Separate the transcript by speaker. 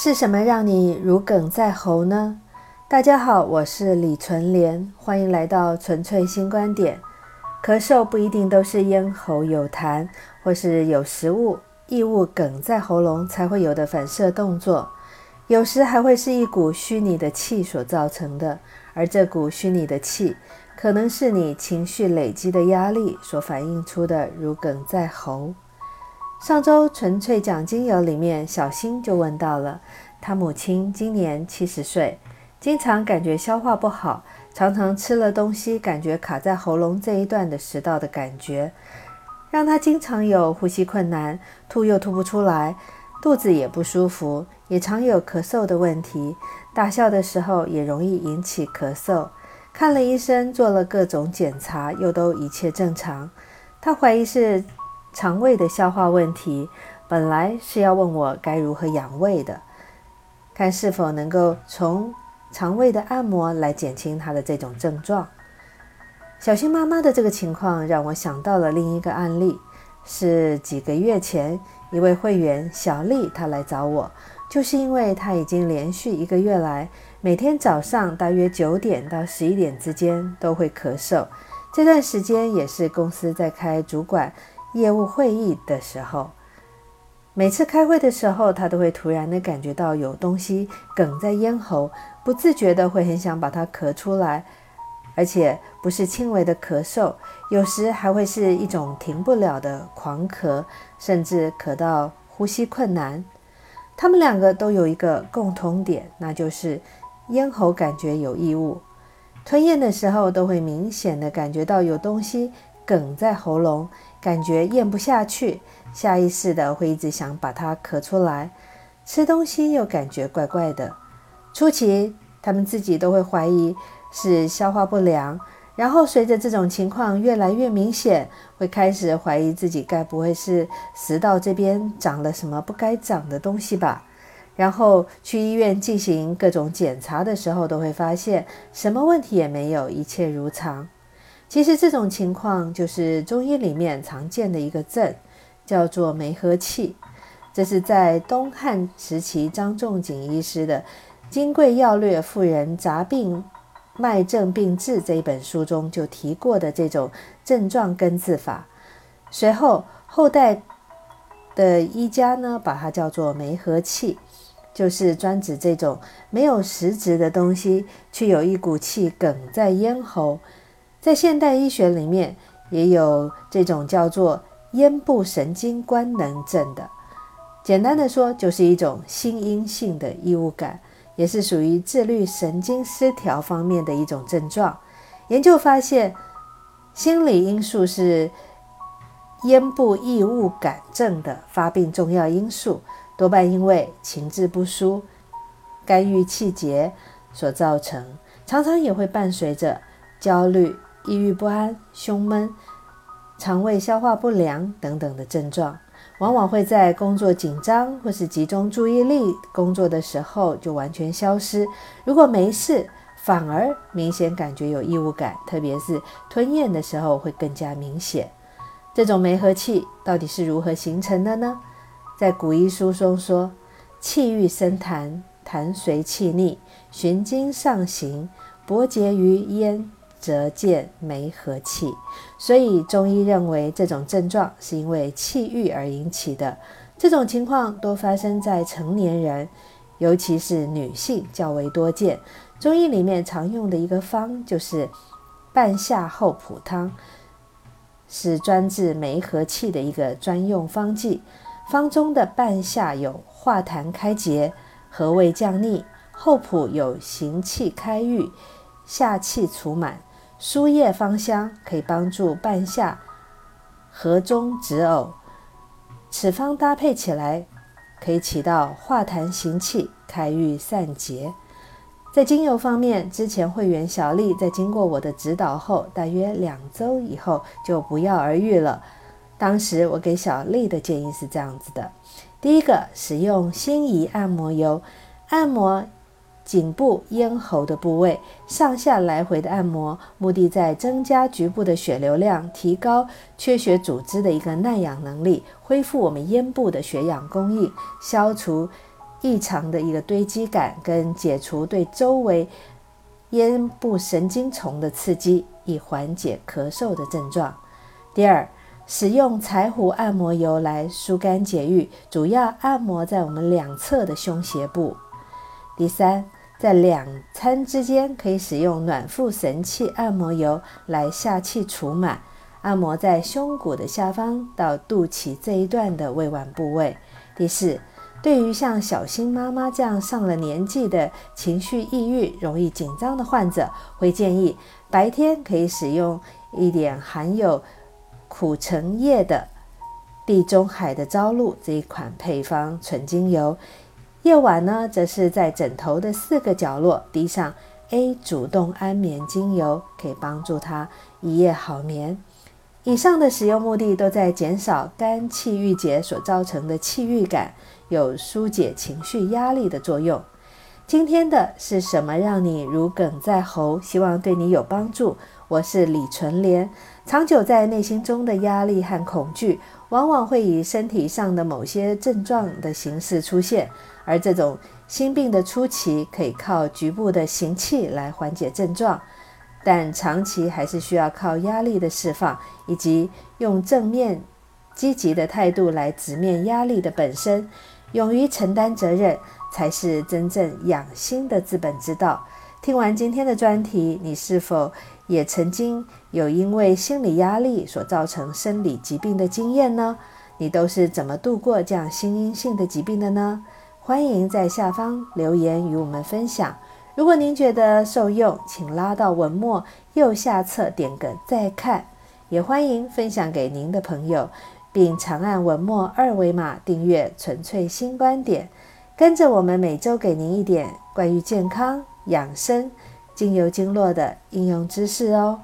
Speaker 1: 是什么让你如鲠在喉呢？大家好，我是李纯莲，欢迎来到纯粹新观点。咳嗽不一定都是咽喉有痰，或是有食物异物梗在喉咙才会有的反射动作，有时还会是一股虚拟的气所造成的。而这股虚拟的气，可能是你情绪累积的压力所反映出的如鲠在喉。上周纯粹讲精油里面，小新就问到了，他母亲今年七十岁，经常感觉消化不好，常常吃了东西感觉卡在喉咙这一段的食道的感觉，让他经常有呼吸困难，吐又吐不出来，肚子也不舒服，也常有咳嗽的问题，大笑的时候也容易引起咳嗽。看了医生，做了各种检查，又都一切正常，他怀疑是。肠胃的消化问题，本来是要问我该如何养胃的，看是否能够从肠胃的按摩来减轻他的这种症状。小新妈妈的这个情况让我想到了另一个案例，是几个月前一位会员小丽，她来找我，就是因为她已经连续一个月来，每天早上大约九点到十一点之间都会咳嗽，这段时间也是公司在开主管。业务会议的时候，每次开会的时候，他都会突然的感觉到有东西哽在咽喉，不自觉的会很想把它咳出来，而且不是轻微的咳嗽，有时还会是一种停不了的狂咳，甚至咳到呼吸困难。他们两个都有一个共同点，那就是咽喉感觉有异物，吞咽的时候都会明显的感觉到有东西梗在喉咙。感觉咽不下去，下意识的会一直想把它咳出来。吃东西又感觉怪怪的。初期他们自己都会怀疑是消化不良，然后随着这种情况越来越明显，会开始怀疑自己该不会是食道这边长了什么不该长的东西吧？然后去医院进行各种检查的时候，都会发现什么问题也没有，一切如常。其实这种情况就是中医里面常见的一个症，叫做梅核气。这是在东汉时期张仲景医师的《金匮要略妇人杂病脉症病治》这一本书中就提过的这种症状根治法。随后后代的医家呢，把它叫做梅核气，就是专指这种没有实质的东西，却有一股气梗在咽喉。在现代医学里面，也有这种叫做咽部神经官能症的。简单的说，就是一种心因性的异物感，也是属于自律神经失调方面的一种症状。研究发现，心理因素是咽部异物感症的发病重要因素，多半因为情志不舒、肝郁气结所造成，常常也会伴随着焦虑。抑郁不安、胸闷、肠胃消化不良等等的症状，往往会在工作紧张或是集中注意力工作的时候就完全消失。如果没事，反而明显感觉有异物感，特别是吞咽的时候会更加明显。这种梅核气到底是如何形成的呢？在古医书中说：“气郁生痰，痰随气逆，循经上行，搏结于咽。”则见梅和气，所以中医认为这种症状是因为气郁而引起的。这种情况多发生在成年人，尤其是女性较为多见。中医里面常用的一个方就是半夏厚朴汤，是专治梅和气的一个专用方剂。方中的半夏有化痰开结、和胃降逆；厚朴有行气开郁、下气除满。输液芳香，可以帮助半夏和中止呕。此方搭配起来，可以起到化痰行气、开郁散结。在精油方面，之前会员小丽在经过我的指导后，大约两周以后就不药而愈了。当时我给小丽的建议是这样子的：第一个，使用心仪按摩油，按摩。颈部、咽喉的部位上下来回的按摩，目的在增加局部的血流量，提高缺血组织的一个耐氧能力，恢复我们咽部的血氧供应，消除异常的一个堆积感，跟解除对周围咽部神经丛的刺激，以缓解咳嗽的症状。第二，使用柴胡按摩油来疏肝解郁，主要按摩在我们两侧的胸胁部。第三，在两餐之间可以使用暖腹神器按摩油来下气除螨，按摩在胸骨的下方到肚脐这一段的胃脘部位。第四。对于像小新妈妈这样上了年纪的情绪抑郁、容易紧张的患者，会建议白天可以使用一点含有苦橙叶的地中海的朝露这一款配方纯精油，夜晚呢，则是在枕头的四个角落滴上 A 主动安眠精油，可以帮助他一夜好眠。以上的使用目的都在减少肝气郁结所造成的气郁感。有疏解情绪压力的作用。今天的是什么让你如鲠在喉？希望对你有帮助。我是李纯莲。长久在内心中的压力和恐惧，往往会以身体上的某些症状的形式出现。而这种心病的初期，可以靠局部的行气来缓解症状，但长期还是需要靠压力的释放，以及用正面积极的态度来直面压力的本身。勇于承担责任，才是真正养心的治本之道。听完今天的专题，你是否也曾经有因为心理压力所造成生理疾病的经验呢？你都是怎么度过这样心因性的疾病的呢？欢迎在下方留言与我们分享。如果您觉得受用，请拉到文末右下侧点个再看，也欢迎分享给您的朋友。并长按文末二维码订阅“纯粹新观点”，跟着我们每周给您一点关于健康养生、精油经络的应用知识哦。